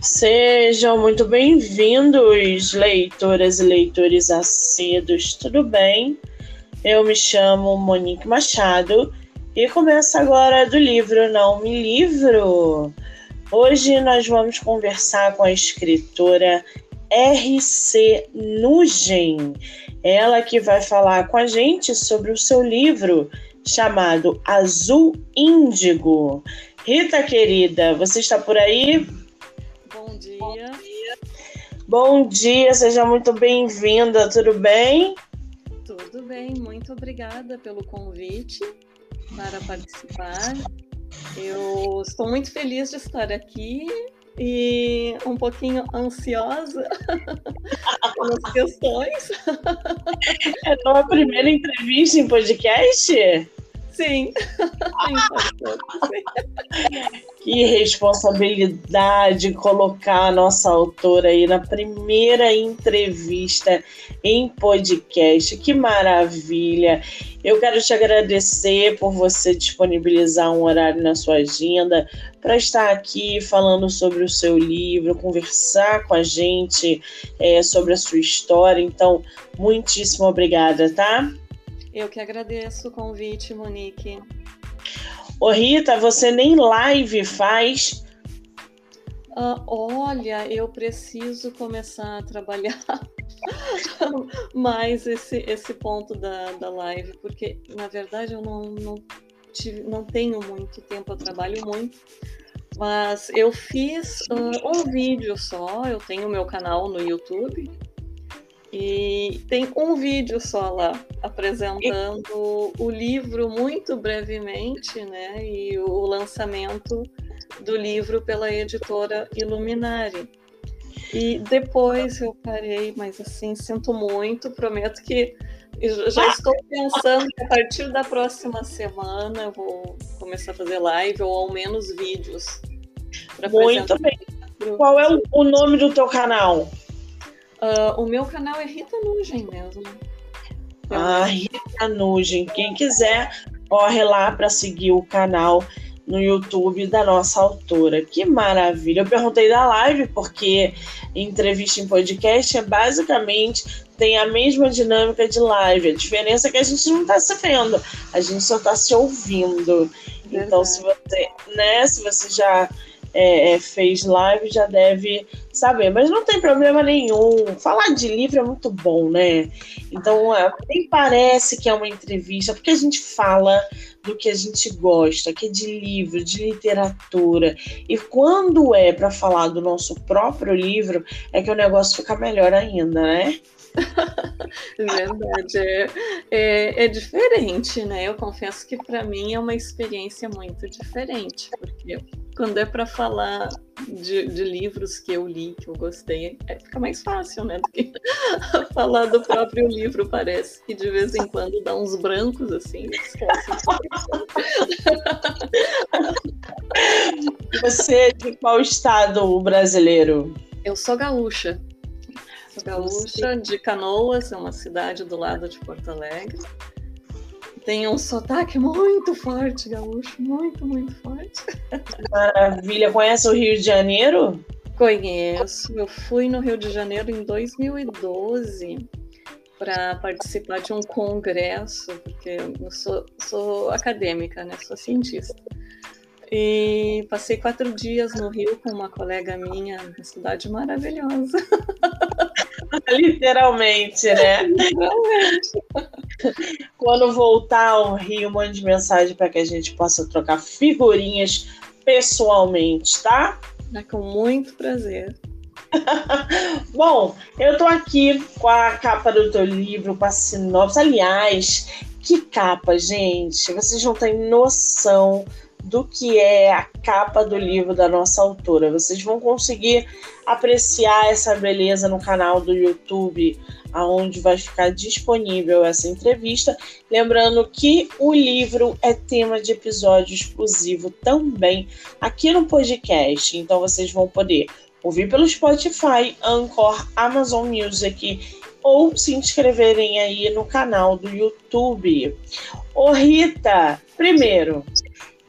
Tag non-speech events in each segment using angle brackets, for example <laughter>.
Sejam muito bem-vindos, leitoras e leitores acedos, tudo bem? Eu me chamo Monique Machado e começo agora do livro Não Me Livro. Hoje nós vamos conversar com a escritora R.C. Nugem, ela que vai falar com a gente sobre o seu livro chamado Azul Índigo. Rita querida, você está por aí? Bom dia. Bom dia, seja muito bem-vinda, tudo bem? Tudo bem, muito obrigada pelo convite para participar. Eu estou muito feliz de estar aqui e um pouquinho ansiosa <laughs> pelas questões. É a tua primeira entrevista em podcast? Sim. <laughs> que responsabilidade colocar a nossa autora aí na primeira entrevista em podcast. Que maravilha! Eu quero te agradecer por você disponibilizar um horário na sua agenda para estar aqui falando sobre o seu livro, conversar com a gente é, sobre a sua história. Então, muitíssimo obrigada, tá? Eu que agradeço o convite, Monique. Ô Rita, você nem live faz? Uh, olha, eu preciso começar a trabalhar <laughs> mais esse, esse ponto da, da live, porque na verdade eu não, não, tive, não tenho muito tempo, eu trabalho muito. Mas eu fiz uh, um vídeo só, eu tenho meu canal no YouTube, e tem um vídeo só lá, apresentando o livro muito brevemente, né? E o lançamento do livro pela editora Iluminari. E depois eu parei, mas assim, sinto muito, prometo que já estou pensando que a partir da próxima semana eu vou começar a fazer live ou ao menos vídeos. Muito bem. Qual é o nome do teu canal? Uh, o meu canal é Rita Nugem mesmo. Ah, Rita Nugem. Quem quiser, corre lá para seguir o canal no YouTube da nossa autora. Que maravilha! Eu perguntei da live porque entrevista em podcast é basicamente tem a mesma dinâmica de live. A diferença é que a gente não está se vendo, a gente só está se ouvindo. Verdade. Então, se você, né, se você já é, é, fez live já deve saber, mas não tem problema nenhum. Falar de livro é muito bom, né? Então, é, nem parece que é uma entrevista, porque a gente fala do que a gente gosta, que é de livro, de literatura. E quando é para falar do nosso próprio livro, é que o negócio fica melhor ainda, né? <laughs> Verdade, é, é, é, diferente, né? Eu confesso que para mim é uma experiência muito diferente, porque quando é para falar de, de, livros que eu li, que eu gostei, é, fica mais fácil, né? Do que <laughs> falar do próprio livro, parece que de vez em quando dá uns brancos assim, esquece. Você é de qual estado brasileiro? Eu sou gaúcha. Sou gaúcha de Canoas, é uma cidade do lado de Porto Alegre. Tem um sotaque muito forte, gaúcho, muito, muito forte. Maravilha. Conhece o Rio de Janeiro? Conheço. Eu fui no Rio de Janeiro em 2012 para participar de um congresso, porque eu sou, sou acadêmica, né? Sou cientista. E passei quatro dias no Rio com uma colega minha, uma cidade maravilhosa. <laughs> <laughs> Literalmente, né? Literalmente. Quando voltar ao Rio, mande mensagem para que a gente possa trocar figurinhas pessoalmente, tá? É com muito prazer. <laughs> Bom, eu tô aqui com a capa do teu livro, com a sinopse. Aliás, que capa, gente! Vocês não têm noção do que é a capa do livro da nossa autora. Vocês vão conseguir apreciar essa beleza no canal do YouTube, aonde vai ficar disponível essa entrevista. Lembrando que o livro é tema de episódio exclusivo também aqui no podcast. Então vocês vão poder ouvir pelo Spotify, Anchor, Amazon Music ou se inscreverem aí no canal do YouTube. Ô Rita, primeiro,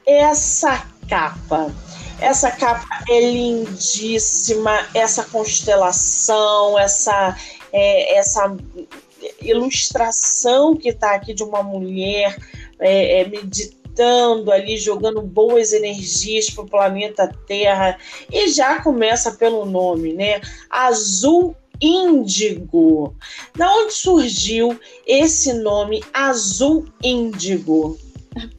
essa capa. Essa capa é lindíssima, essa constelação, essa, é, essa ilustração que está aqui de uma mulher é, é, meditando ali, jogando boas energias para o planeta Terra. E já começa pelo nome, né? Azul Índigo. Da onde surgiu esse nome Azul Índigo?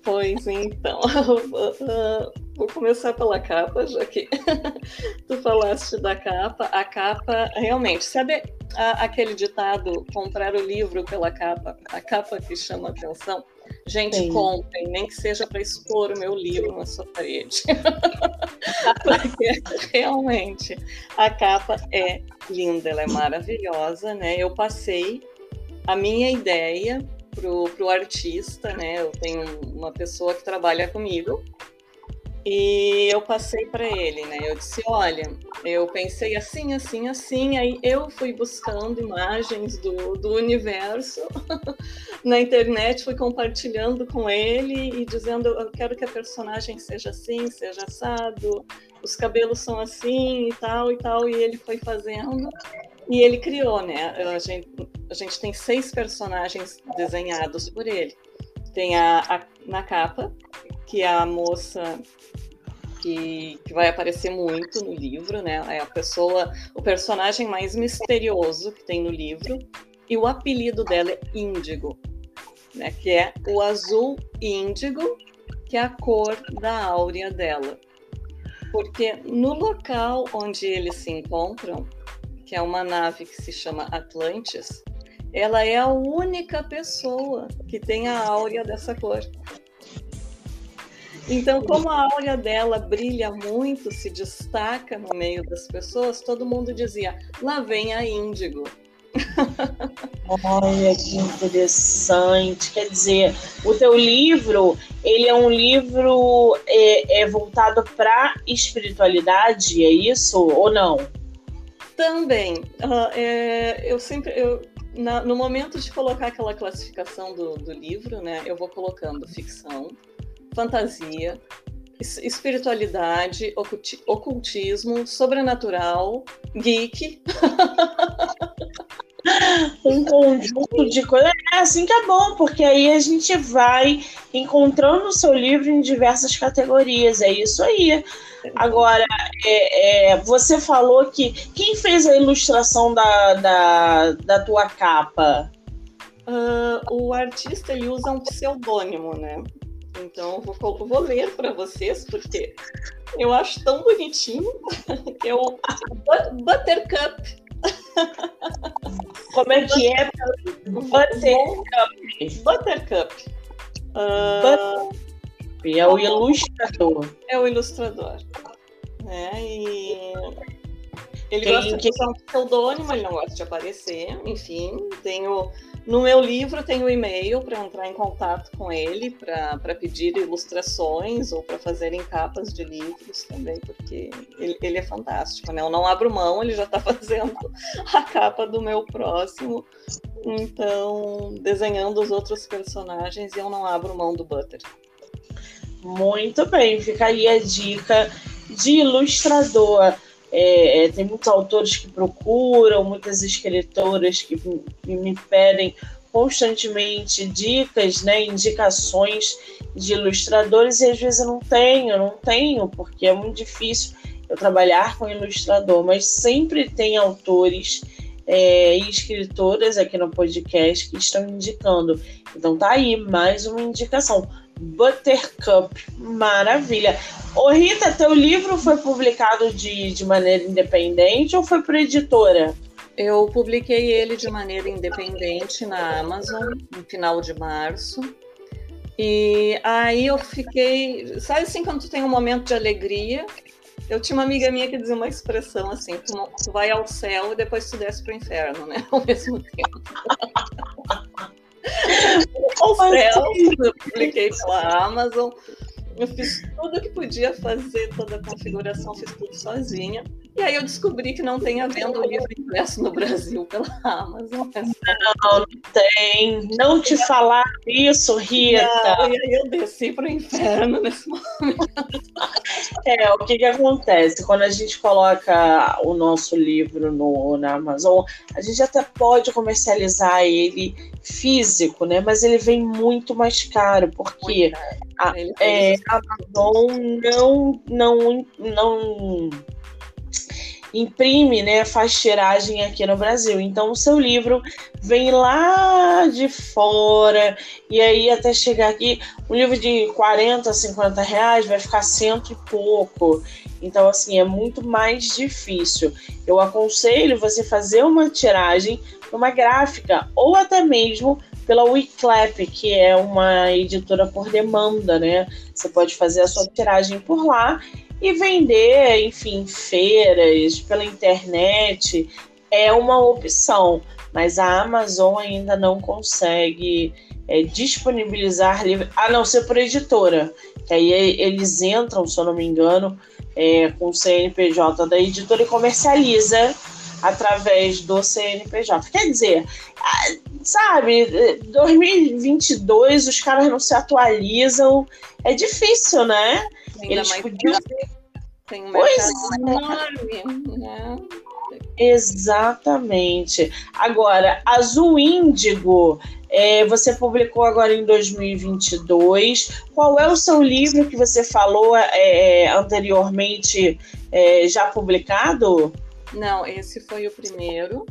Pois então, <laughs> vou começar pela capa, já que <laughs> tu falaste da capa. A capa, realmente, sabe a, aquele ditado, comprar o livro pela capa, a capa que chama atenção? Gente, Sim. comprem, nem que seja para expor o meu livro na sua parede. <laughs> Porque realmente a capa é linda, ela é maravilhosa, né? Eu passei a minha ideia pro, pro artista, né? Eu tenho uma pessoa que trabalha comigo e eu passei para ele, né? Eu disse, olha, eu pensei assim, assim, assim. Aí eu fui buscando imagens do, do universo <laughs> na internet, fui compartilhando com ele e dizendo, eu quero que a personagem seja assim, seja assado, os cabelos são assim e tal e tal. E ele foi fazendo e ele criou, né? A gente, a gente tem seis personagens desenhados por ele. Tem a, a na capa, que é a moça que, que, vai aparecer muito no livro, né? É a pessoa, o personagem mais misterioso que tem no livro, e o apelido dela é Índigo, né? Que é o azul índigo, que é a cor da áurea dela. Porque no local onde eles se encontram, que é uma nave que se chama Atlantis, ela é a única pessoa que tem a áurea dessa cor. Então, como a áurea dela brilha muito, se destaca no meio das pessoas, todo mundo dizia: lá vem a Índigo. <laughs> Olha que interessante. Quer dizer, o teu livro ele é um livro é, é voltado para espiritualidade, é isso ou não? Também. Uh, é, eu sempre. Eu, na, no momento de colocar aquela classificação do, do livro, né, eu vou colocando ficção, fantasia, espiritualidade, ocultismo, sobrenatural, geek. <laughs> um conjunto de coisas. É assim que é bom, porque aí a gente vai encontrando o seu livro em diversas categorias. É isso aí. Agora, é, é, você falou que. Quem fez a ilustração da, da, da tua capa? Uh, o artista ele usa um pseudônimo, né? Então, eu vou, vou ler para vocês, porque eu acho tão bonitinho. <laughs> é o Buttercup. <laughs> Como é que é? Buttercup. Buttercup. Uh, é o ilustrador. É o ilustrador. Né? E ele Quem, gosta de usar um pseudônimo, ele não gosta de aparecer. Enfim, tenho no meu livro tem o um e-mail para entrar em contato com ele, para pedir ilustrações ou para fazerem capas de livros também, porque ele, ele, é fantástico, né? Eu não abro mão, ele já está <laughs> fazendo a capa do meu próximo, então desenhando os outros personagens e eu não abro mão do Butter. Muito bem, fica aí a dica de ilustrador. É, é, tem muitos autores que procuram, muitas escritoras que me pedem constantemente dicas, né, indicações de ilustradores e às vezes eu não tenho, não tenho, porque é muito difícil eu trabalhar com ilustrador, mas sempre tem autores é, e escritoras aqui no podcast que estão indicando. Então tá aí mais uma indicação. Buttercup, maravilha. Ô Rita, teu livro foi publicado de, de maneira independente ou foi por editora? Eu publiquei ele de maneira independente na Amazon no final de março. E aí eu fiquei. Sabe assim, quando tu tem um momento de alegria? Eu tinha uma amiga minha que dizia uma expressão assim: tu, vai ao céu e depois tu desce pro inferno, né? <laughs> Ao mesmo tempo. Eu publiquei pela Amazon. Eu fiz tudo que podia fazer, toda a configuração, fiz tudo sozinha. E aí eu descobri que não tem a venda o livro impresso no Brasil pela Amazon. Não, não tem. Não te falar isso, Rita. Não, e aí eu desci para o inferno nesse momento. É, o que, que acontece? Quando a gente coloca o nosso livro no, na Amazon, a gente até pode comercializar ele físico, né? Mas ele vem muito mais caro, porque a, é, a Amazon não, não, não imprime, né, faz tiragem aqui no Brasil. Então o seu livro vem lá de fora e aí até chegar aqui, um livro de 40, 50 reais vai ficar cento e pouco. Então assim é muito mais difícil. Eu aconselho você fazer uma tiragem, uma gráfica ou até mesmo pela Wiclap, que é uma editora por demanda, né? Você pode fazer a sua tiragem por lá e vender, enfim, feiras pela internet é uma opção, mas a Amazon ainda não consegue é, disponibilizar livros, a não ser por editora, que aí eles entram, se eu não me engano, é, com o CNPJ da editora e comercializa através do CNPJ. Quer dizer, sabe, 2022 os caras não se atualizam, é difícil, né? Ainda Eles mais podiam... tem um é. enorme, né? Exatamente. Agora, Azul Índigo, é, você publicou agora em 2022. Qual é o seu livro que você falou é, anteriormente é, já publicado? Não, esse foi o primeiro.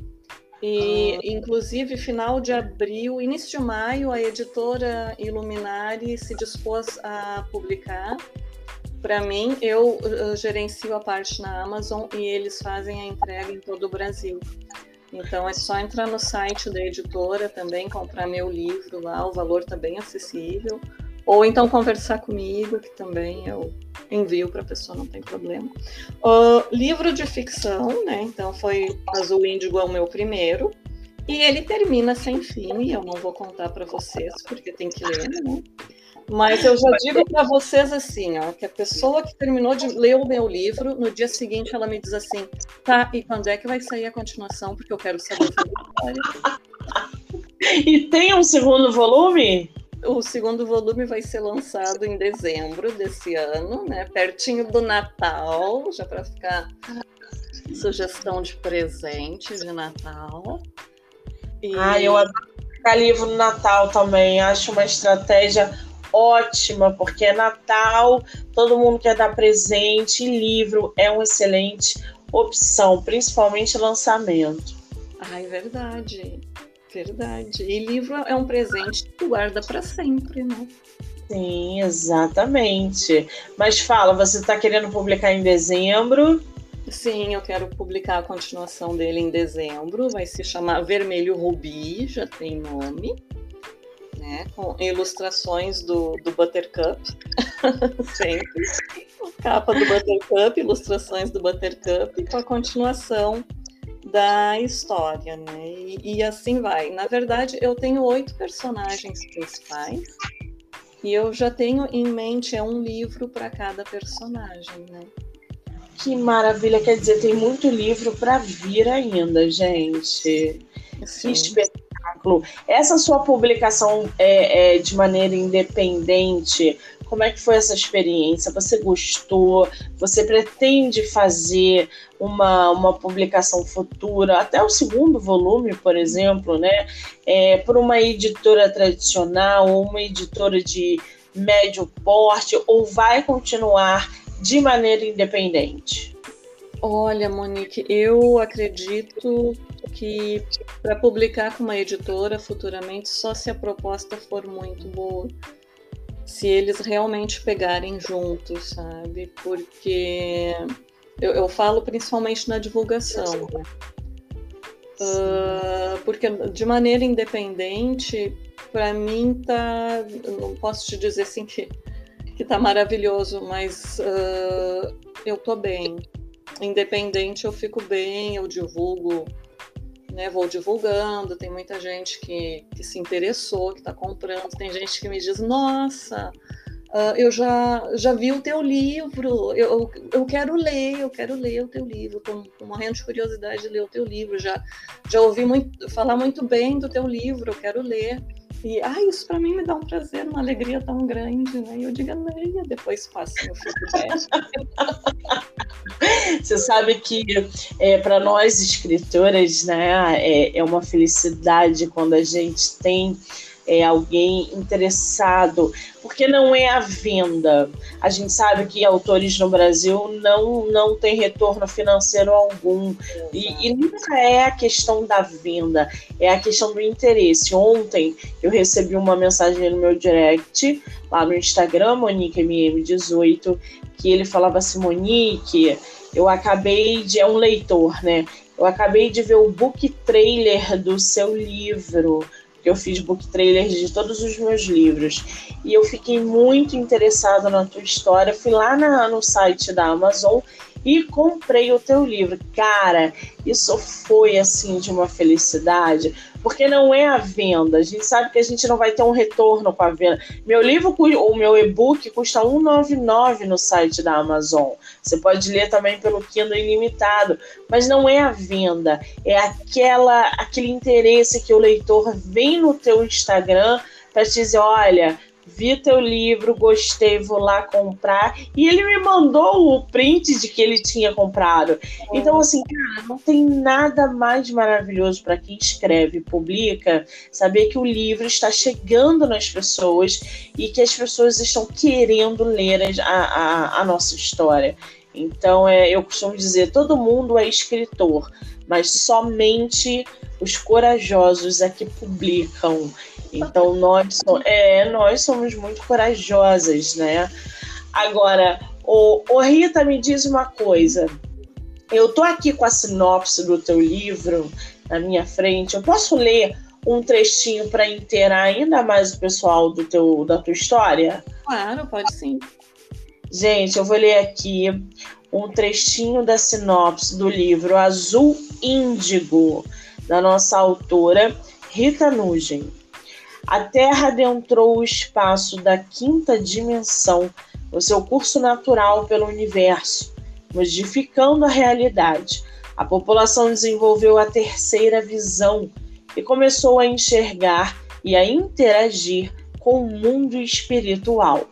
E, ah. inclusive, final de abril, início de maio, a editora Iluminari se dispôs a publicar para mim, eu uh, gerencio a parte na Amazon e eles fazem a entrega em todo o Brasil. Então é só entrar no site da editora também, comprar meu livro lá, o valor está bem acessível. Ou então conversar comigo, que também eu envio para a pessoa, não tem problema. Uh, livro de ficção, né? Então foi Azul Índigo é o meu primeiro. E ele termina sem fim, e eu não vou contar para vocês, porque tem que ler, né? Mas eu já digo para vocês assim, ó, que a pessoa que terminou de ler o meu livro, no dia seguinte ela me diz assim, tá, e quando é que vai sair a continuação? Porque eu quero saber a história. E tem um segundo volume? O segundo volume vai ser lançado em dezembro desse ano, né? Pertinho do Natal, já para ficar sugestão de presente de Natal. E... Ah, eu adoro ficar livro no Natal também. Acho uma estratégia ótima, porque é Natal, todo mundo quer dar presente, e livro é uma excelente opção, principalmente lançamento. Ah, é verdade. Verdade. E livro é um presente que tu guarda para sempre, né? Sim, exatamente. Mas fala, você está querendo publicar em dezembro? Sim, eu quero publicar a continuação dele em dezembro. Vai se chamar Vermelho Rubi, já tem nome né? Com ilustrações do, do Buttercup, <laughs> sempre. Capa do Buttercup, ilustrações do Buttercup, com a continuação da história, né? E, e, assim vai. Na verdade, eu tenho oito personagens principais e eu já tenho em mente é um livro para cada personagem, né? Que maravilha! Quer dizer, tem muito livro para vir ainda, gente. Sim. Que espetáculo! Essa sua publicação é, é, de maneira independente, como é que foi essa experiência? Você gostou? Você pretende fazer uma, uma publicação futura, até o segundo volume, por exemplo, né? É, por uma editora tradicional ou uma editora de médio porte, ou vai continuar de maneira independente? Olha, Monique, eu acredito que para publicar com uma editora futuramente só se a proposta for muito boa. Se eles realmente pegarem juntos, sabe? Porque eu, eu falo principalmente na divulgação. Né? Uh, porque de maneira independente, para mim tá. Não posso te dizer assim que, que tá maravilhoso, mas uh, eu tô bem. Independente, eu fico bem, eu divulgo né, vou divulgando, tem muita gente que, que se interessou, que está comprando, tem gente que me diz, nossa, Uh, eu já, já vi o teu livro, eu, eu quero ler, eu quero ler o teu livro, estou morrendo de curiosidade de ler o teu livro, já, já ouvi muito, falar muito bem do teu livro, eu quero ler. E ah, isso para mim me dá um prazer, uma alegria tão grande, né? E eu digo, leia, depois passo o feedback. <laughs> Você sabe que é, para nós escritoras, né, é, é uma felicidade quando a gente tem é, alguém interessado, porque não é a venda. A gente sabe que autores no Brasil não, não têm retorno financeiro algum. E, e, nunca é a questão da venda, é a questão do interesse. Ontem eu recebi uma mensagem no meu direct, lá no Instagram, MoniqueMM18, que ele falava assim: Monique, eu acabei de. É um leitor, né? Eu acabei de ver o book trailer do seu livro que eu fiz book trailers de todos os meus livros. E eu fiquei muito interessada na tua história. Fui lá na, no site da Amazon e comprei o teu livro. Cara, isso foi assim de uma felicidade, porque não é a venda. A gente sabe que a gente não vai ter um retorno com a venda. Meu livro, o meu e-book custa 1,99 no site da Amazon. Você pode ler também pelo Kindle ilimitado, mas não é a venda, é aquela aquele interesse que o leitor vem no teu Instagram para te dizer, olha, vi teu livro, gostei, vou lá comprar. E ele me mandou o print de que ele tinha comprado. Então, assim, cara, não tem nada mais maravilhoso para quem escreve e publica saber que o livro está chegando nas pessoas e que as pessoas estão querendo ler a, a, a nossa história. Então, é, eu costumo dizer: todo mundo é escritor, mas somente os corajosos é que publicam. Então nós, é, nós somos muito corajosas, né? Agora, o, o Rita me diz uma coisa. Eu tô aqui com a sinopse do teu livro na minha frente. Eu posso ler um trechinho para inteirar ainda mais o pessoal do teu, da tua história? Claro, pode sim. Gente, eu vou ler aqui um trechinho da sinopse do livro Azul Índigo, da nossa autora Rita Nugent. A Terra adentrou o espaço da quinta dimensão no seu curso natural pelo universo, modificando a realidade. A população desenvolveu a terceira visão e começou a enxergar e a interagir com o mundo espiritual.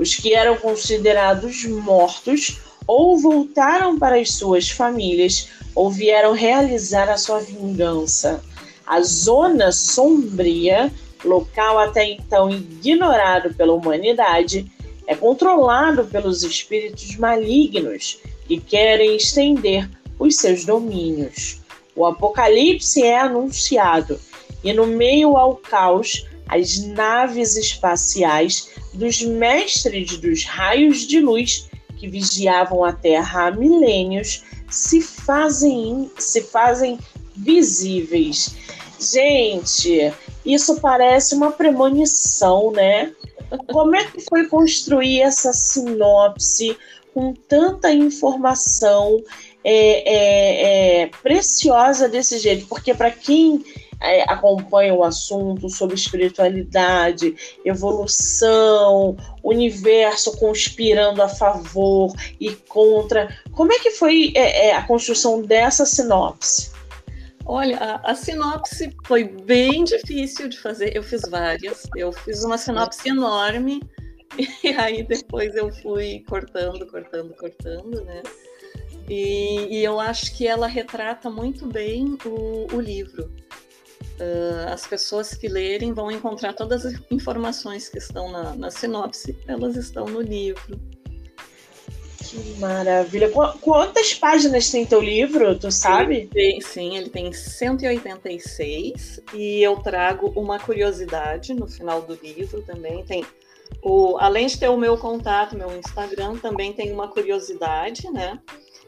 Os que eram considerados mortos ou voltaram para as suas famílias ou vieram realizar a sua vingança. A zona sombria local até então ignorado pela humanidade, é controlado pelos espíritos malignos que querem estender os seus domínios. O apocalipse é anunciado e, no meio ao caos, as naves espaciais dos mestres dos raios de luz que vigiavam a Terra há milênios se fazem, se fazem visíveis. Gente, isso parece uma premonição, né? Como é que foi construir essa sinopse com tanta informação é, é, é, preciosa desse jeito? Porque para quem é, acompanha o assunto sobre espiritualidade, evolução, universo conspirando a favor e contra, como é que foi é, é, a construção dessa sinopse? Olha, a, a, sinopse foi bem difícil de fazer. Eu fiz várias. Eu fiz uma sinopse enorme <laughs> e aí depois eu fui cortando, cortando, cortando, né? E, e eu acho que ela retrata muito bem o, o livro. Uh, as pessoas que lerem vão encontrar todas as informações que estão na, na sinopse, elas estão no livro. Que maravilha. Quantas páginas tem teu livro, tu sabe? Tem, sim, ele tem 186 e eu trago uma curiosidade no final do livro também. Tem o, além de ter o meu contato, meu Instagram, também tem uma curiosidade, né?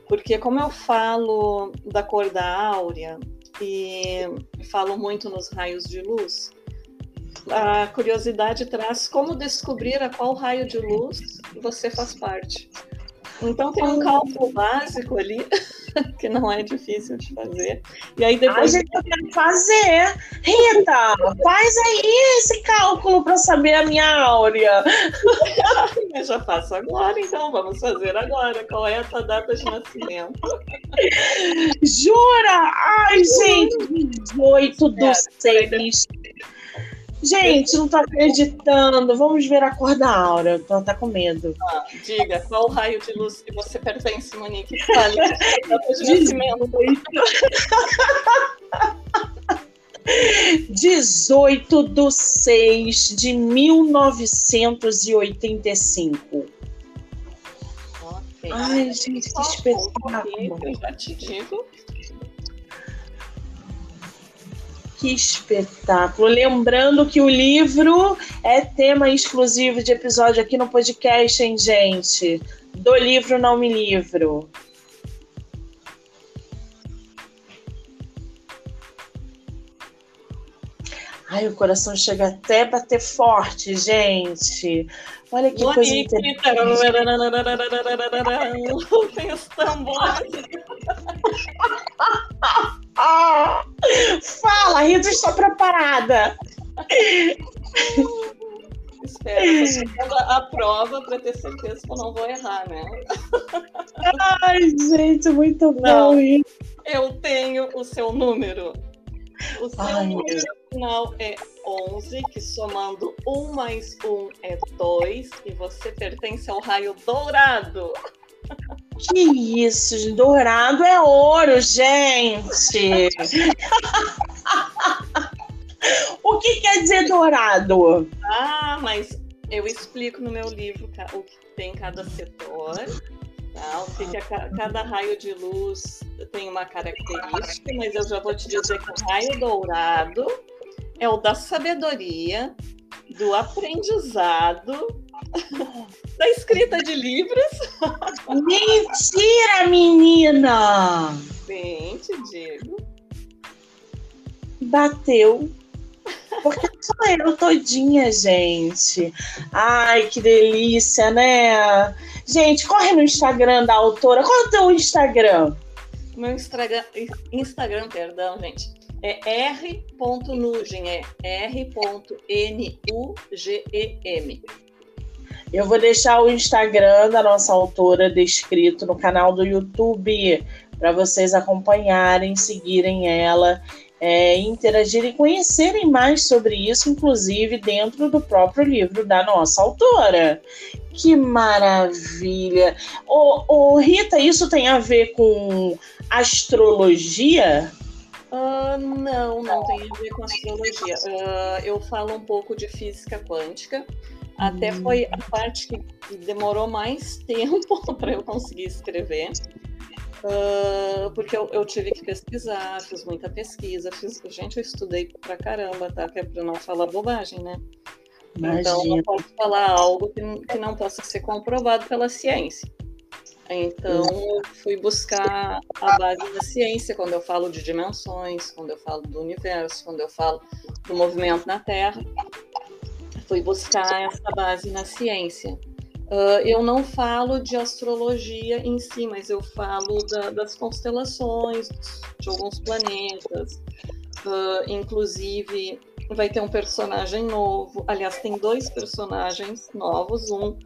Porque como eu falo da cor da áurea e falo muito nos raios de luz, a curiosidade traz como descobrir a qual raio de luz você faz parte. Então tem um cálculo básico ali <laughs> que não é difícil de fazer. E aí depois. A gente quer fazer. Rita, faz aí esse cálculo para saber a minha áurea. <laughs> Eu já faço agora, então vamos fazer agora. Qual é a tua data de nascimento? Jura? Ai, gente, 18 do 6 Gente, não tô acreditando. Vamos ver a cor da aura. Tô até com medo. Ah, diga, qual raio de luz que você pertence, Monique? Fale. Nascimento. <laughs> 18 de 6 de 1985. Okay. Ai, gente, que espetáculo. Eu já te digo Que espetáculo! Lembrando que o livro é tema exclusivo de episódio aqui no podcast, hein, gente? Do livro Não Me Livro. Ai, o coração chega até a bater forte, gente. Olha que coisa interessante. Tem os tambores. Fala, Rita, estou preparada. Espero a prova para ter certeza que eu não vou errar, né? Ai, gente, muito bom. Não, eu tenho o seu número. O seu Ai, número final é 11, que somando 1 mais 1 é 2, e você pertence ao raio dourado. Que isso, dourado é ouro, gente. <laughs> o que quer dizer dourado? Ah, mas eu explico no meu livro o que tem cada setor. Tá? Que cada raio de luz tem uma característica, mas eu já vou te dizer que o raio dourado é o da sabedoria, do aprendizado, da escrita de livros. Mentira, menina! Sim, te digo. Bateu. Porque sou eu todinha, gente. Ai, que delícia, né? Gente, corre no Instagram da autora. Qual é o teu Instagram? Meu Instagram, Instagram, perdão, gente é r.nugem, é r.nugem. Eu vou deixar o Instagram da nossa autora descrito no canal do YouTube para vocês acompanharem, seguirem ela, é, interagirem, conhecerem mais sobre isso, inclusive dentro do próprio livro da nossa autora. Que maravilha! Ô, ô Rita, isso tem a ver com astrologia? Uh, não, não tem a ver com astrologia. Uh, eu falo um pouco de física quântica. Até hum. foi a parte que demorou mais <laughs> tempo para eu conseguir escrever. Uh, porque eu, eu, tive que pesquisar, fiz muita pesquisa, fiz, gente, eu estudei pra caramba, tá? Que é pra não falar bobagem, né? Imagina. Então não posso falar algo que, que não possa ser comprovado pela ciência. Então, fui buscar a base da ciência quando eu falo de dimensões, quando eu falo do universo, quando eu falo do movimento na Terra. Fui buscar essa base na ciência. Uh, eu não falo de astrologia em si, mas eu falo da, das constelações, de alguns planetas. Uh, inclusive, vai ter um personagem novo. Aliás, tem dois personagens novos. Um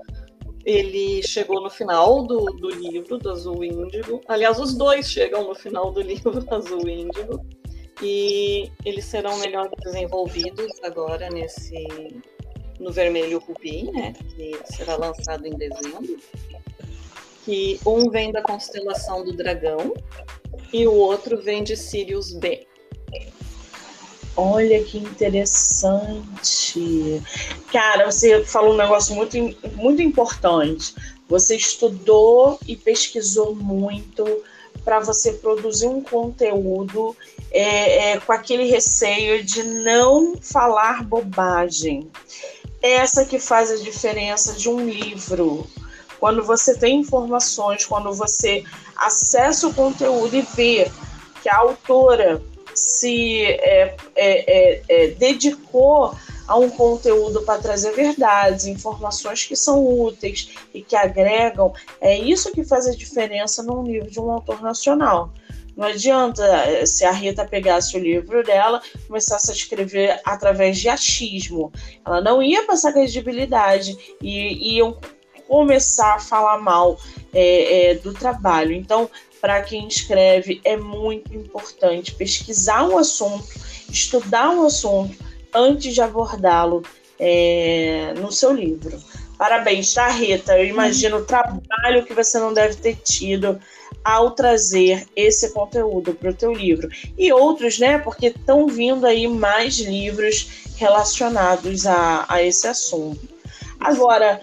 ele chegou no final do, do livro do Azul Índigo. Aliás, os dois chegam no final do <laughs> livro Azul Índigo. E eles serão melhor desenvolvidos agora nesse no Vermelho Rubi, né, que será lançado em dezembro. Que um vem da constelação do Dragão e o outro vem de Sirius B. Olha que interessante. Cara, você falou um negócio muito, muito importante. Você estudou e pesquisou muito para você produzir um conteúdo é, é, com aquele receio de não falar bobagem. Essa que faz a diferença de um livro. Quando você tem informações, quando você acessa o conteúdo e vê que a autora se é, é, é, é dedicou a um conteúdo para trazer verdades, informações que são úteis e que agregam, é isso que faz a diferença num livro de um autor nacional. Não adianta eh, se a Rita pegasse o livro dela começasse a escrever através de achismo. Ela não ia passar credibilidade e iam começar a falar mal é, é, do trabalho. Então, para quem escreve, é muito importante pesquisar um assunto, estudar um assunto antes de abordá-lo é, no seu livro. Parabéns, tá, Rita? Eu imagino o trabalho que você não deve ter tido ao trazer esse conteúdo para o teu livro. E outros, né? Porque estão vindo aí mais livros relacionados a, a esse assunto. Agora,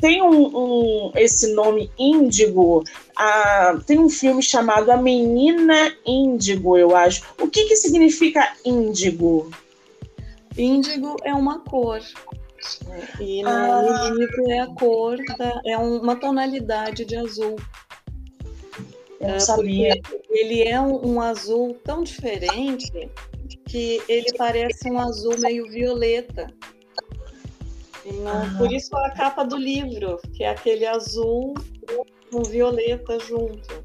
tem um, um, esse nome Índigo, a, tem um filme chamado A Menina Índigo, eu acho. O que, que significa Índigo? Índigo é uma cor. E no ah. livro é a cor, da, é uma tonalidade de azul. Eu não é, sabia. Ele é um, um, azul tão diferente que ele parece um azul meio violeta. Não, ah. Por isso a capa do livro, que é aquele azul com violeta junto.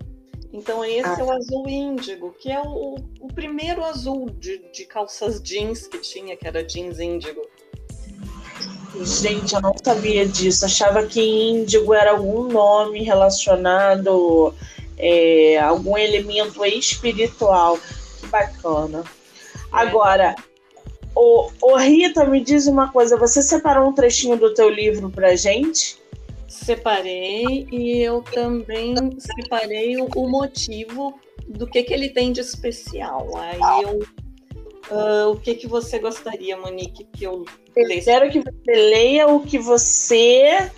Então esse ah. é o azul índigo, que é o, o primeiro azul de, de calças jeans que tinha, que era jeans índigo. Gente, eu não sabia disso. Achava que índigo era algum nome relacionado é, algum elemento espiritual. Que bacana. Agora, o, o Rita, me diz uma coisa. Você separou um trechinho do teu livro pra gente? Separei e eu também separei o, o motivo do que, que ele tem de especial. Aí eu Uh, o que, que você gostaria, Monique, que eu lesse? Eu quero que você leia o que você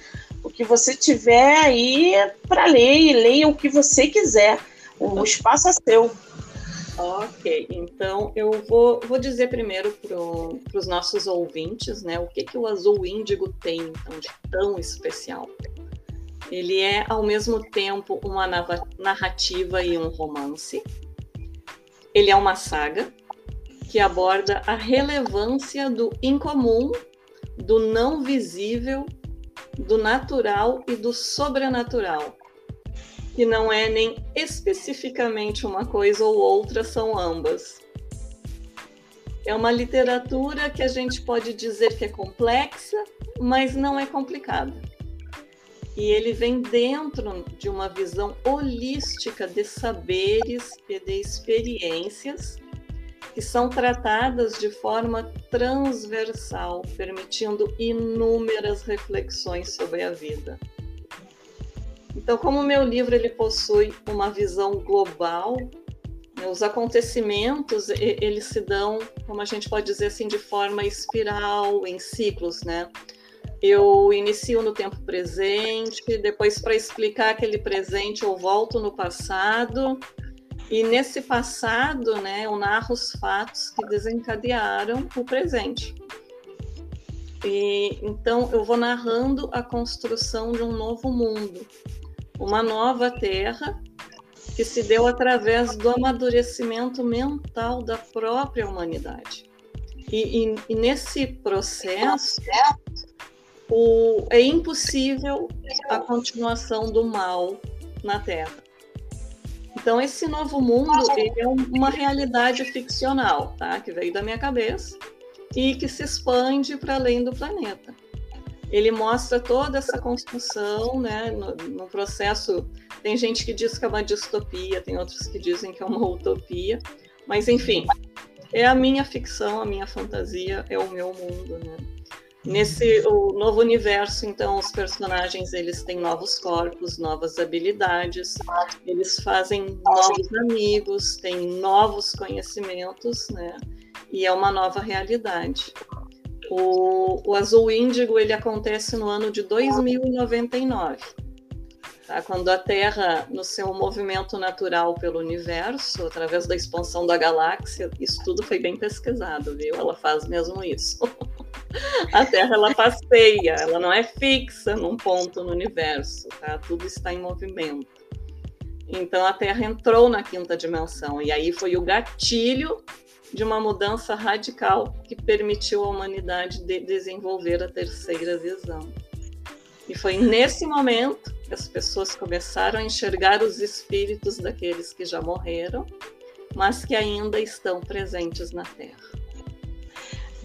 o que você tiver aí para ler e leia o que você quiser. O espaço é seu. Ok, então eu vou, vou dizer primeiro para os nossos ouvintes, né, o que, que o azul índigo tem então, de tão especial. Ele é ao mesmo tempo uma narrativa e um romance. Ele é uma saga que aborda a relevância do incomum, do não visível, do natural e do sobrenatural, que não é nem especificamente uma coisa ou outra, são ambas. É uma literatura que a gente pode dizer que é complexa, mas não é complicada. E ele vem dentro de uma visão holística de saberes e de experiências que são tratadas de forma transversal, permitindo inúmeras reflexões sobre a vida. Então, como o meu livro ele possui uma visão global, né, os acontecimentos eles se dão, como a gente pode dizer assim, de forma espiral, em ciclos, né? Eu inicio no tempo presente, depois para explicar aquele presente eu volto no passado, e nesse passado, né, eu narro os fatos que desencadearam o presente. E, então, eu vou narrando a construção de um novo mundo, uma nova terra que se deu através do amadurecimento mental da própria humanidade. E, e, e nesse processo, o, é impossível a continuação do mal na Terra. Então, esse novo mundo é uma realidade ficcional, tá? Que veio da minha cabeça e que se expande para além do planeta. Ele mostra toda essa construção, né? No, no, processo, tem gente que diz que é uma distopia, tem outros que dizem que é uma utopia, mas enfim, é a minha ficção, a minha fantasia, é o meu mundo, né? Nesse o novo universo, então, os personagens eles têm novos corpos, novas habilidades, eles fazem novos amigos, têm novos conhecimentos, né? E é uma nova realidade. O, o Azul Índigo ele acontece no ano de 2099, tá? quando a Terra, no seu movimento natural pelo universo, através da expansão da galáxia, isso tudo foi bem pesquisado, viu? Ela faz mesmo isso. <laughs> A Terra ela passeia, ela não é fixa num ponto no universo, tá? Tudo está em movimento. Então a Terra entrou na quinta dimensão e aí foi o gatilho de uma mudança radical que permitiu à humanidade de desenvolver a terceira visão. E foi nesse momento que as pessoas começaram a enxergar os espíritos daqueles que já morreram, mas que ainda estão presentes na Terra.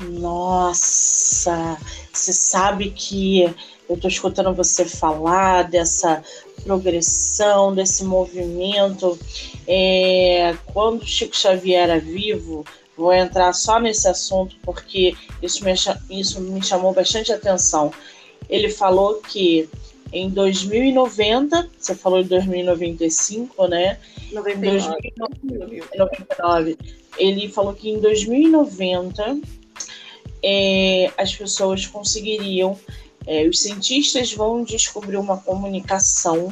Nossa, você sabe que eu estou escutando você falar dessa progressão, desse movimento. É, quando Chico Xavier era vivo, vou entrar só nesse assunto porque isso me, isso me chamou bastante atenção. Ele falou que em 2090, você falou em 2095, né? 99. 2099. Ele falou que em 2090 é, as pessoas conseguiriam, é, os cientistas vão descobrir uma comunicação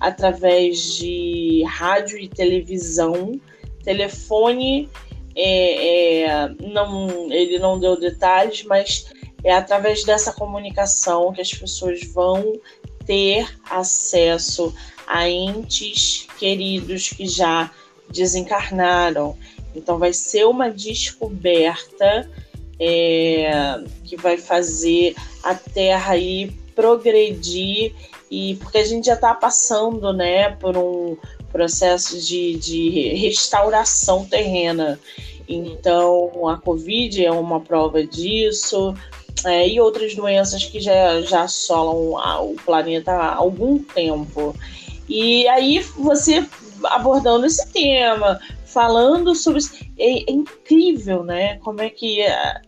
através de rádio e televisão, telefone. É, é não, ele não deu detalhes, mas é através dessa comunicação que as pessoas vão ter acesso a entes queridos que já desencarnaram. Então, vai ser uma descoberta é, que vai fazer a Terra aí progredir e porque a gente já está passando, né, por um processo de, de restauração terrena. Então, a Covid é uma prova disso, é, e outras doenças que já, já assolam o planeta há algum tempo. E aí você abordando esse tema, falando sobre é, é incrível, né? Como é que é,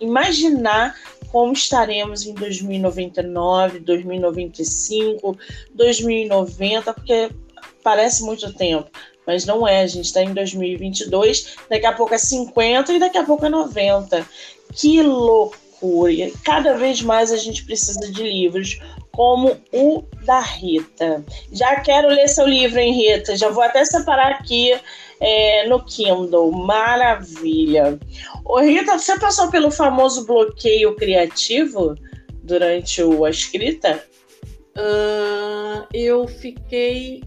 imaginar como estaremos em 2099, 2095, 2090, porque parece muito tempo, mas não é. A gente está em 2022, daqui a pouco é 50 e daqui a pouco é 90. Que loucura! Cada vez mais a gente precisa de livros como o da Rita. Já quero ler seu livro, hein, Rita? Já vou até separar aqui é, no Kindle. Maravilha. Ô, Rita, você passou pelo famoso bloqueio criativo durante a escrita? Uh, eu fiquei,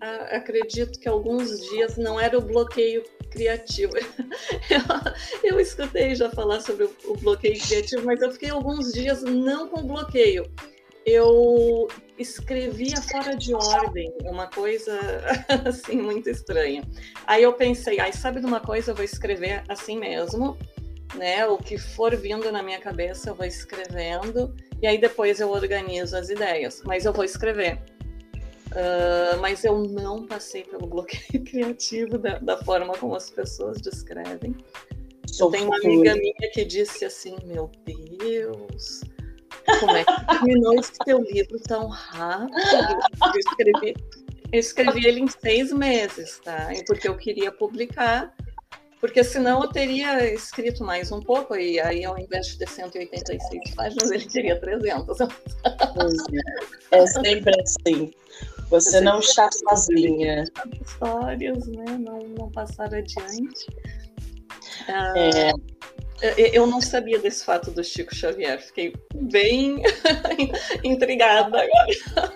acredito que alguns dias não era o bloqueio criativo. <laughs> Eu, eu escutei já falar sobre o, o bloqueio criativo, mas eu fiquei alguns dias não com bloqueio. Eu escrevia fora de ordem, uma coisa <laughs> assim muito estranha. Aí eu pensei, ai, sabe de uma coisa, eu vou escrever assim mesmo, né? O que for vindo na minha cabeça, eu vou escrevendo e aí depois eu organizo as ideias, mas eu vou escrever. Uh, mas eu não passei pelo bloqueio <laughs> criativo da, da forma como as pessoas descrevem. Eu tenho uma amiga minha que disse assim: Meu Deus, como é que terminou esse teu livro tão rápido? Eu escrevi, eu escrevi ele em seis meses, tá? Porque eu queria publicar, porque senão eu teria escrito mais um pouco, e aí ao invés de ter 186 páginas, ele teria 300. É sempre assim. Você não está sozinha. Histórias, né? Não, não passar adiante. Ah, é. Eu não sabia desse fato do Chico Xavier, fiquei bem <laughs> intrigada agora.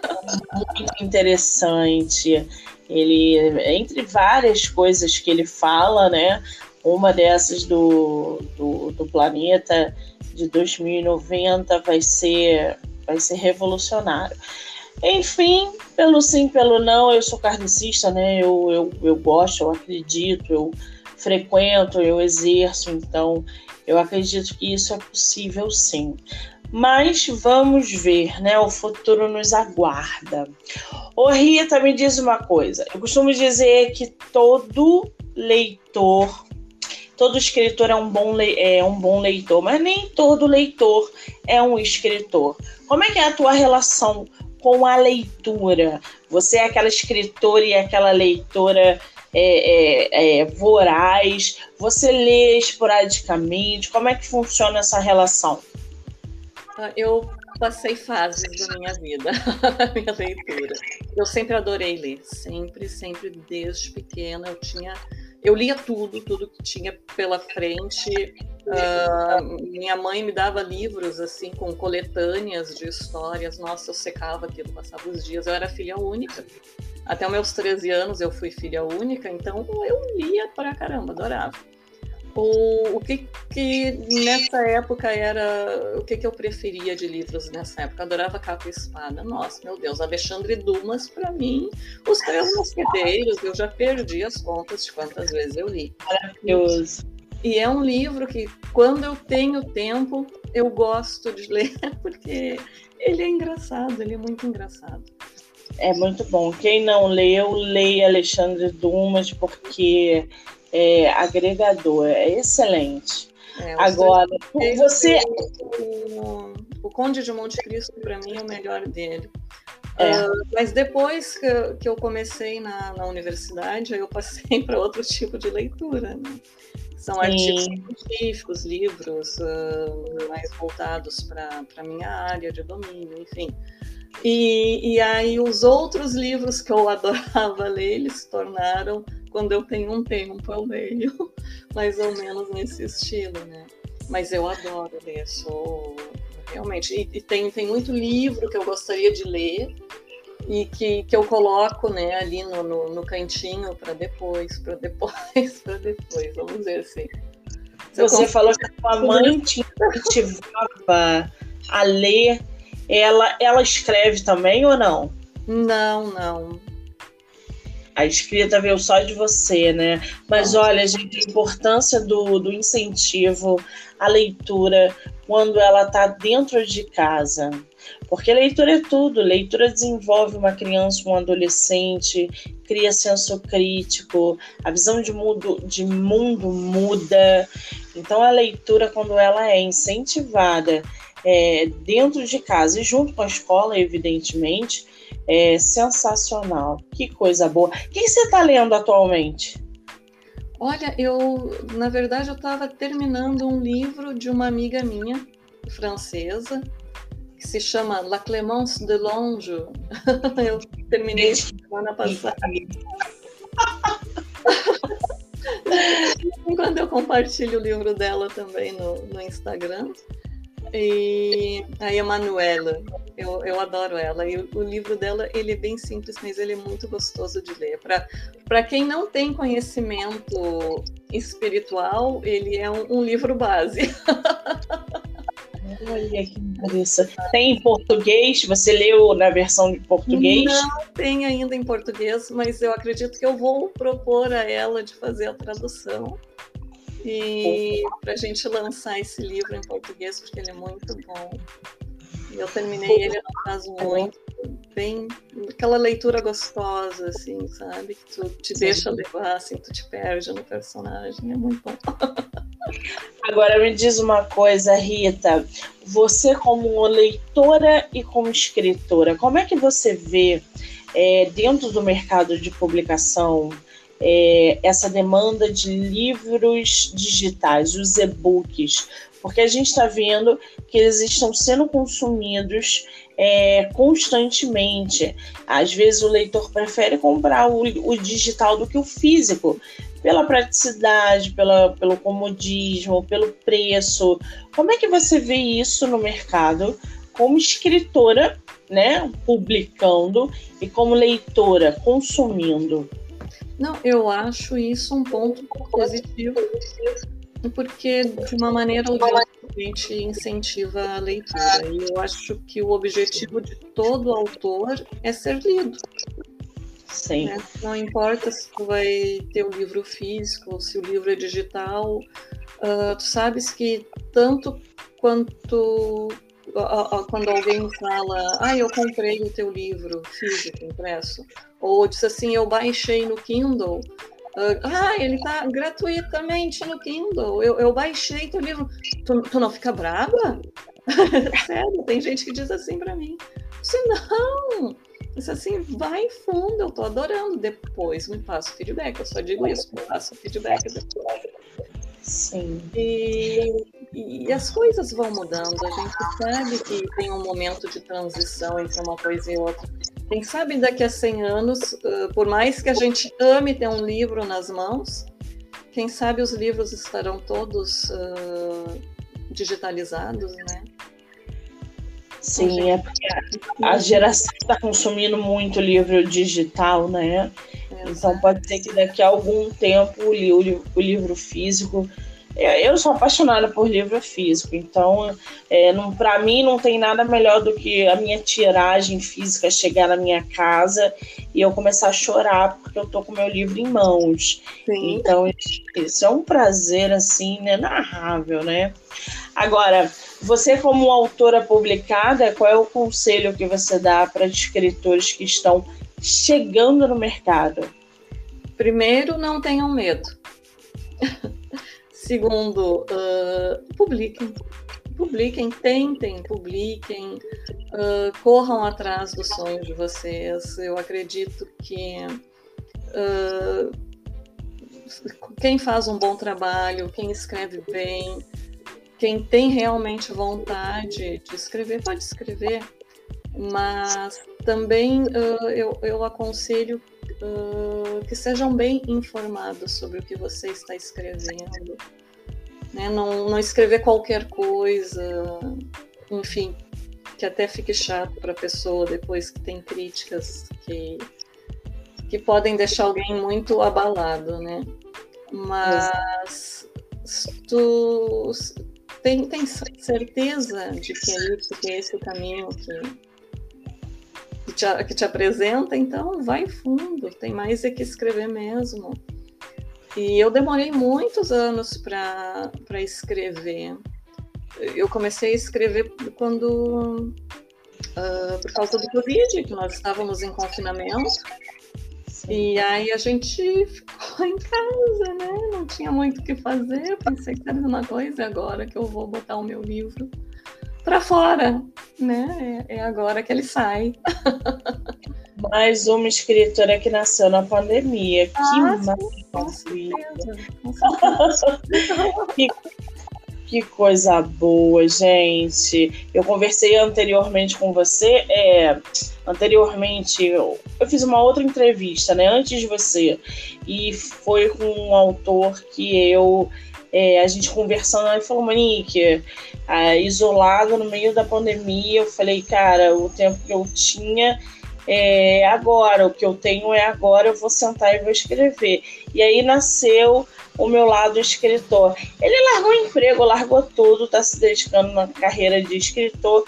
Muito interessante. Ele, entre várias coisas que ele fala, né? Uma dessas do, do, do planeta de 2090 vai ser, vai ser revolucionário. Enfim, pelo sim, pelo não, eu sou carnicista, né? Eu, eu, eu gosto, eu acredito, eu frequento, eu exerço, então eu acredito que isso é possível sim. Mas vamos ver, né? O futuro nos aguarda. Ô Rita, me diz uma coisa. Eu costumo dizer que todo leitor, todo escritor é um bom, é um bom leitor, mas nem todo leitor é um escritor. Como é que é a tua relação com a leitura? Você é aquela escritora e aquela leitora é, é, é, voraz? Você lê esporadicamente? Como é que funciona essa relação? Ah, eu passei fases da minha vida, <laughs> minha leitura. Eu sempre adorei ler, sempre, sempre, desde pequena eu tinha eu lia tudo, tudo que tinha pela frente. Uh, minha mãe me dava livros assim com coletâneas de histórias. Nossa, eu secava aquilo, passava os dias. Eu era filha única. Até meus 13 anos eu fui filha única, então eu lia pra caramba, adorava. O, o que, que nessa época era. O que, que eu preferia de livros nessa época? Eu adorava Capa e Espada. Nossa, meu Deus, Alexandre Dumas, para mim, Os Três Mosqueteiros, eu já perdi as contas de quantas vezes eu li. Maravilhoso. E é um livro que, quando eu tenho tempo, eu gosto de ler, <laughs> porque ele é engraçado, ele é muito engraçado. É muito bom. Quem não leu, leia Alexandre Dumas, porque é, agregador, é excelente. É, Agora, você. O, o, Conde de Monte Cristo, para mim, é o melhor dele. É. Uh, mas depois que eu, que eu comecei na, na universidade, aí eu passei <laughs> para outro tipo de leitura. Né? São Sim. artigos científicos, livros uh, mais voltados para a minha área de domínio, enfim. E, e aí os outros livros que eu <laughs> adorava ler, eles se tornaram quando eu tenho um tempo, eu leio, <laughs> mais ou menos nesse estilo, né? Mas eu adoro ler, sou realmente. E, e tem, tem muito livro que eu gostaria de ler e que, que eu coloco né, ali no, no, no cantinho para depois, para depois, <laughs> para depois. Vamos ver assim. Você falou que a sua mãe te incentivava a ler. Ela, ela escreve também ou não? Não, não a escrita veio só de você, né? Mas olha, gente, a importância do, do incentivo à leitura quando ela está dentro de casa. Porque leitura é tudo, leitura desenvolve uma criança, um adolescente, cria senso crítico, a visão de mundo, de mundo muda. Então a leitura, quando ela é incentivada é, dentro de casa e junto com a escola, evidentemente, é sensacional. Que coisa boa. O que você está lendo atualmente? Olha, eu, na verdade, eu estava terminando um livro de uma amiga minha, francesa, que se chama La Clémence de Longe. <laughs> eu terminei semana passada. <laughs> Quando eu compartilho o livro dela também no, no Instagram. E a Emanuela, eu, eu adoro ela. E o, livro dela, ele é bem simples, mas ele é muito gostoso de ler. Para quem não tem conhecimento espiritual, ele é um, um livro base. <laughs> Olha que interessante. Tem em português? Você leu na versão de português? Não tem ainda em português, mas eu acredito que eu vou propor a ela de fazer a tradução e para a gente lançar esse livro em português, porque ele é muito bom. Eu terminei ele não faz muito, bem aquela leitura gostosa, assim, sabe? Que tu te deixa levar, assim, tu te perde no personagem, é muito bom. <laughs> Agora me diz uma coisa, Rita, você como leitora e como escritora, como é que você vê é, dentro do mercado de publicação é, essa demanda de livros digitais, os e-books, porque a gente está vendo que eles estão sendo consumidos é, constantemente. Às vezes o leitor prefere comprar o, o, digital do que o físico, pela praticidade, pela, pelo comodismo, pelo preço. Como é que você vê isso no mercado como escritora, né, publicando, e como leitora, consumindo? Não, eu acho isso um ponto positivo, porque de uma maneira ou de outra a gente incentiva a leitura. E eu acho que o objetivo de todo autor é ser lido. Sim. Né? Não importa se tu vai ter o um livro físico ou se o livro é digital, uh, tu sabes que tanto quanto quando alguém fala, ah, eu comprei o teu livro físico, impresso, ou disse assim, eu baixei no Kindle, uh, ah, ele tá gratuitamente no Kindle, eu, eu baixei teu livro, tu, tu não fica brava? <laughs> Sério, tem gente que diz assim para mim, se não, isso assim, vai fundo, eu tô adorando, depois me passa o feedback, eu só digo isso, me passa o feedback depois. Sim. E e, as coisas vão mudando. A gente sabe que tem um momento de transição entre uma coisa e outra. Quem sabe daqui a 100 anos, por mais que a gente ame ter um livro nas mãos, quem sabe os livros estarão todos uh, digitalizados, né? Sim, é porque a geração está consumindo muito livro digital, né? Então pode ser que daqui a algum tempo o livro, o livro físico é, eu sou apaixonada por livro físico, então é, para mim não tem nada melhor do que a minha tiragem física chegar na minha casa e eu começar a chorar porque eu tô com meu livro em mãos. Sim. Então isso é um prazer assim inenarrável, né? Agora, você como autora publicada, qual é o conselho que você dá para escritores que estão chegando no mercado? Primeiro, não tenham medo. <laughs> Segundo, uh, publiquem. Publiquem, tentem, publiquem, uh, corram atrás dos sonhos de vocês. Eu acredito que uh, quem faz um bom trabalho, quem escreve bem, quem tem realmente vontade de escrever, pode escrever, mas também uh, eu, eu aconselho uh, que sejam bem informados sobre o que você está escrevendo. Né? Não, não escrever qualquer coisa, enfim, que até fique chato para a pessoa depois que tem críticas que, que podem deixar alguém muito abalado, né? Mas tu tem, tem certeza de que é isso, que é esse o caminho que que te, que te apresenta, então vai fundo, tem mais é que escrever mesmo. E eu demorei muitos anos para escrever. Eu comecei a escrever quando, uh, por causa do Covid, que nós estávamos em confinamento. E aí a gente ficou em casa, né? Não tinha muito o que fazer. Pensei que era uma coisa, agora que eu vou botar o meu livro para fora, né? É, é, agora que ele sai. Mais uma escritora que nasceu na pandemia. Ah, que maravilha! <laughs> que, que coisa boa, gente. Eu conversei anteriormente com você. É, anteriormente, eu, eu fiz uma outra entrevista, né? Antes de você. E foi com um autor que eu é, a gente conversando, ele falou, Monique, é, isolado no meio da pandemia, eu falei, cara, o tempo que eu tinha é agora, o que eu tenho é agora, eu vou sentar e vou escrever. E aí nasceu o meu lado escritor. Ele largou o emprego, largou tudo, está se dedicando na carreira de escritor.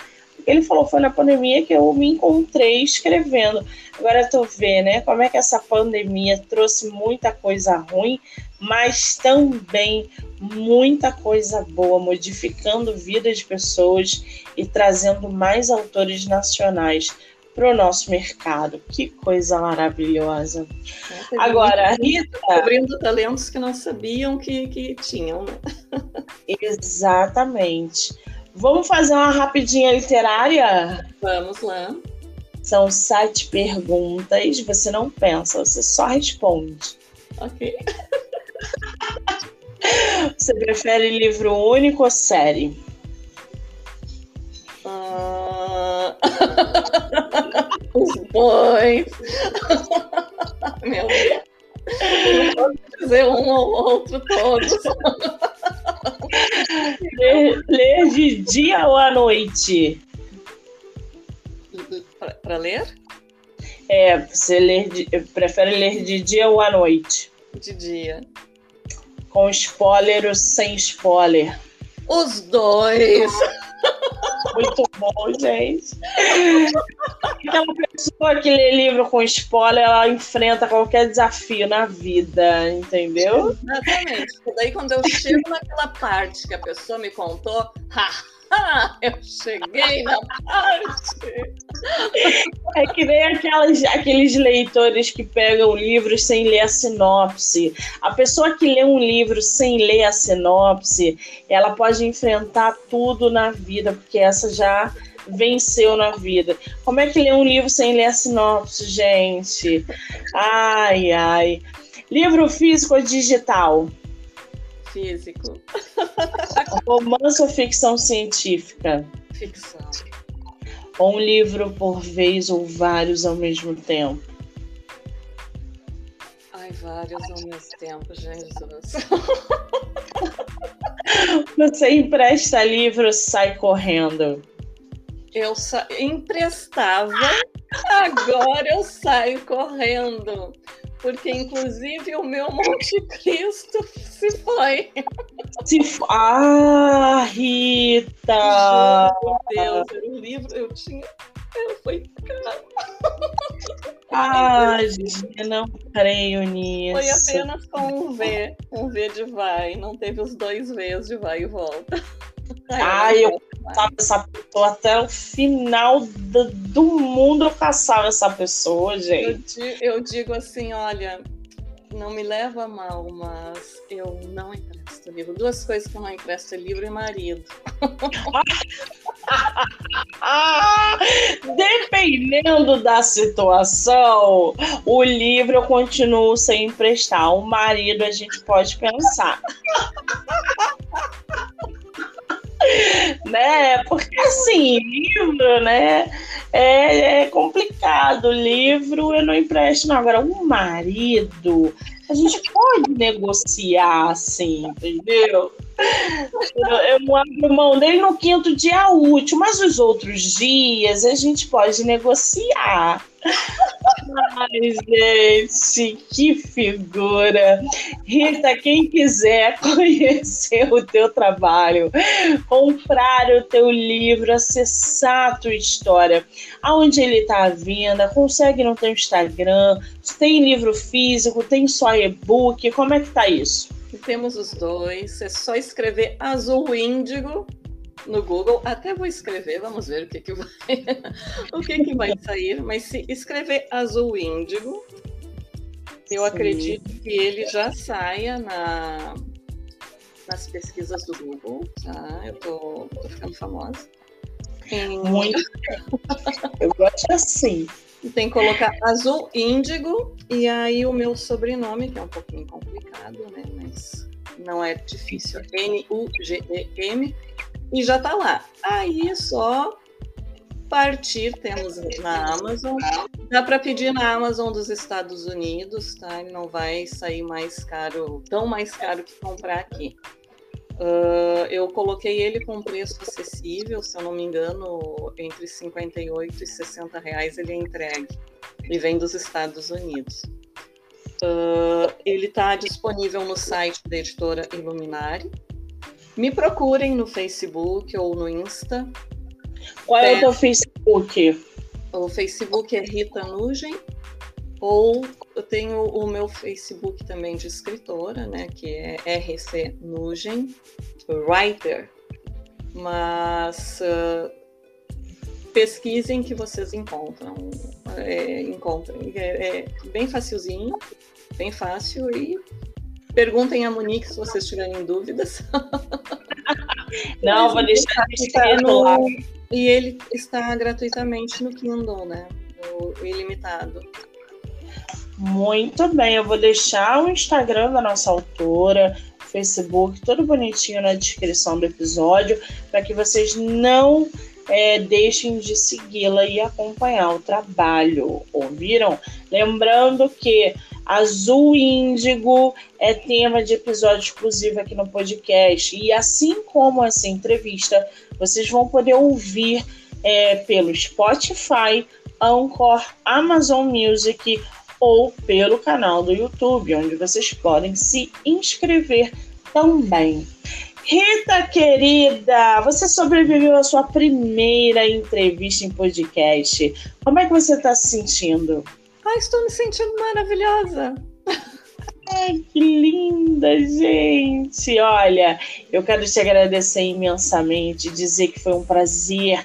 Ele falou foi na pandemia que eu me encontrei escrevendo. Agora tu vê, né, como é que essa pandemia trouxe muita coisa ruim, mas também muita coisa boa, modificando vidas de pessoas e trazendo mais autores nacionais para o nosso mercado. Que coisa maravilhosa. É, Agora, Rita. Descobrindo talentos que não sabiam que, que tinham, né? Exatamente. Vamos fazer uma rapidinha literária? Vamos lá. São sete perguntas, você não pensa, você só responde. Ok. <laughs> Você prefere livro único ou série? Uh... <laughs> Os dois. <laughs> Meu Deus. Não posso dizer um ou outro todos. ler, ler de dia ou à noite? Para ler? É, você ler de, prefere ler de dia ou à noite? De dia. Com spoiler ou sem spoiler? Os dois. <laughs> Muito bom, gente. Aquela pessoa que lê livro com spoiler, ela enfrenta qualquer desafio na vida, entendeu? Exatamente. Daí, quando eu chego naquela parte que a pessoa me contou, ha! <laughs> eu cheguei na parte. É que nem aquelas, aqueles leitores que pegam livros sem ler a sinopse. A pessoa que lê um livro sem ler a sinopse, ela pode enfrentar tudo na vida, porque essa já venceu na vida. Como é que lê um livro sem ler a sinopse, gente? Ai, ai. Livro físico ou digital? Físico. <laughs> Romance ou ficção científica? Ficção. Ou um livro por vez ou vários ao mesmo tempo? Ai, vários ao mesmo tempo, Jesus. <laughs> Você empresta livro, sai correndo. Eu sa... emprestava, agora eu saio correndo porque inclusive o meu Monte Cristo se foi. Se foi. Ah, Rita! Meu Deus, era um livro, eu tinha. Foi caro. Ah, gente, não creio nisso. Foi apenas com um V, um V de vai, não teve os dois Vs de vai e volta. <laughs> Ai, eu essa pessoa até o final do, do mundo, eu caçava essa pessoa, gente. Eu, eu digo assim, olha, não me leva mal, mas eu não empresto livro. Duas coisas que eu não empresto é livro e marido. <laughs> Dependendo da situação, o livro eu continuo sem emprestar. O marido a gente pode pensar. <laughs> <laughs> né? Porque assim, livro, né? É, é, complicado. Livro eu não empresto, não. Agora, o marido, a gente pode negociar, assim, entendeu? Eu, eu abro mão dele no quinto dia útil, mas os outros dias a gente pode negociar. Ai, gente, que figura. Rita, quem quiser conhecer o teu trabalho, comprar o teu livro, acessar a tua história, aonde ele está à venda, consegue no teu Instagram, tem livro físico, tem só e-book, como é que tá isso? Temos os dois, é só escrever azul índigo no Google. Até vou escrever, vamos ver o que, que vai, <laughs> o que, que vai sair. Mas se escrever azul índigo, eu Sim. acredito que ele já saia na, nas pesquisas do Google, tá? Eu tô, tô ficando famosa. Muito. <laughs> eu gosto assim. Tem que colocar azul índigo e aí o meu sobrenome, que é um pouquinho complicado, né? Mas não é difícil. N-U-G-E-M e já está lá. Aí é só partir, temos na Amazon. Dá para pedir na Amazon dos Estados Unidos, tá? Não vai sair mais caro, tão mais caro que comprar aqui. Uh, eu coloquei ele com preço acessível, se eu não me engano, entre 58 e 60 reais ele é entregue e vem dos Estados Unidos. Uh, ele está disponível no site da editora Iluminari, me procurem no Facebook ou no Insta. Qual é, é o teu Facebook? O Facebook é Rita Nugem. Ou eu tenho o meu Facebook também de escritora, né? Que é RC Nugem, Writer. Mas uh, pesquisem que vocês encontram. É, encontrem. É, é bem facilzinho, bem fácil e Perguntem a Monique se vocês tiverem dúvidas. <laughs> Não, vou deixar escrito lá. E ele está gratuitamente no Kindle, né? O ilimitado. Muito bem, eu vou deixar o Instagram da nossa autora, Facebook, tudo bonitinho na descrição do episódio, para que vocês não é, deixem de segui-la e acompanhar o trabalho, ouviram? Lembrando que Azul Índigo é tema de episódio exclusivo aqui no podcast. E assim como essa entrevista, vocês vão poder ouvir é, pelo Spotify, Anchor, Amazon Music ou pelo canal do YouTube, onde vocês podem se inscrever também. Rita querida, você sobreviveu à sua primeira entrevista em podcast. Como é que você está se sentindo? Ai, estou me sentindo maravilhosa. Ai, que linda, gente! Olha, eu quero te agradecer imensamente, dizer que foi um prazer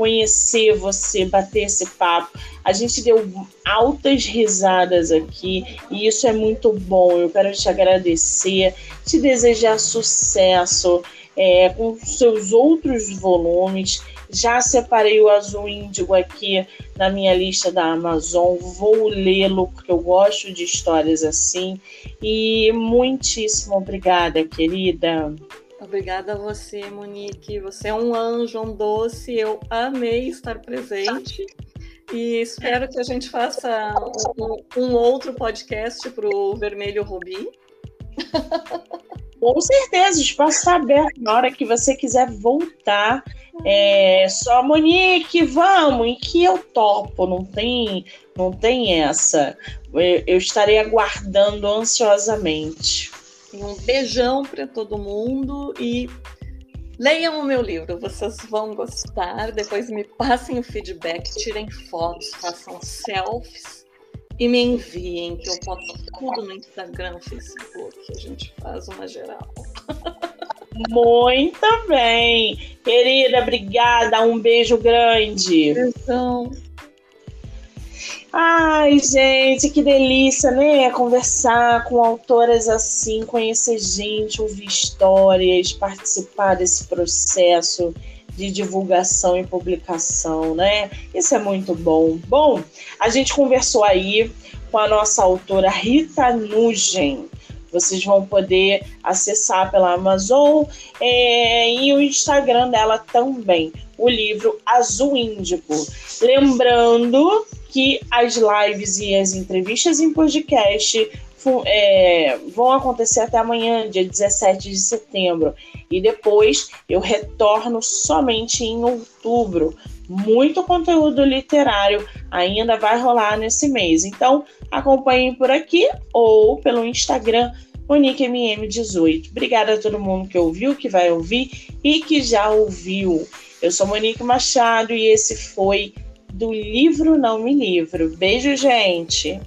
conhecer você, bater esse papo. A gente deu altas risadas aqui e isso é muito bom. Eu quero te agradecer, te desejar sucesso é, com seus outros volumes já separei o azul índigo aqui na minha lista da Amazon. Vou lê-lo porque eu gosto de histórias assim. E muitíssimo obrigada, querida. Obrigada a você, Monique. Você é um anjo, um doce. Eu amei estar presente. E espero que a gente faça um, um outro podcast para o Vermelho Rubi. Com certeza, espaço está aberto. Na hora que você quiser voltar, é só Monique, vamos, e que eu topo, não tem, não tem essa. Eu, eu estarei aguardando ansiosamente. Um beijão para todo mundo e leiam o meu livro, vocês vão gostar. Depois me passem o feedback, tirem fotos, façam selfies e me enviem, que eu posto tudo no Instagram, Facebook. A gente faz uma geral. <laughs> Muito bem. Querida, obrigada. Um beijo grande. Beijão. Ai, gente, que delícia, né? Conversar com autoras assim, conhecer gente, ouvir histórias, participar desse processo de divulgação e publicação, né? Isso é muito bom. Bom, a gente conversou aí com a nossa autora Rita Nugem. Vocês vão poder acessar pela Amazon é, e o Instagram dela também, o livro Azul Índico. Lembrando que as lives e as entrevistas em podcast é, vão acontecer até amanhã, dia 17 de setembro. E depois eu retorno somente em outubro. Muito conteúdo literário ainda vai rolar nesse mês. Então, acompanhem por aqui ou pelo Instagram MoniqueMM18. Obrigada a todo mundo que ouviu, que vai ouvir e que já ouviu. Eu sou Monique Machado e esse foi do livro Não Me Livro. Beijo, gente!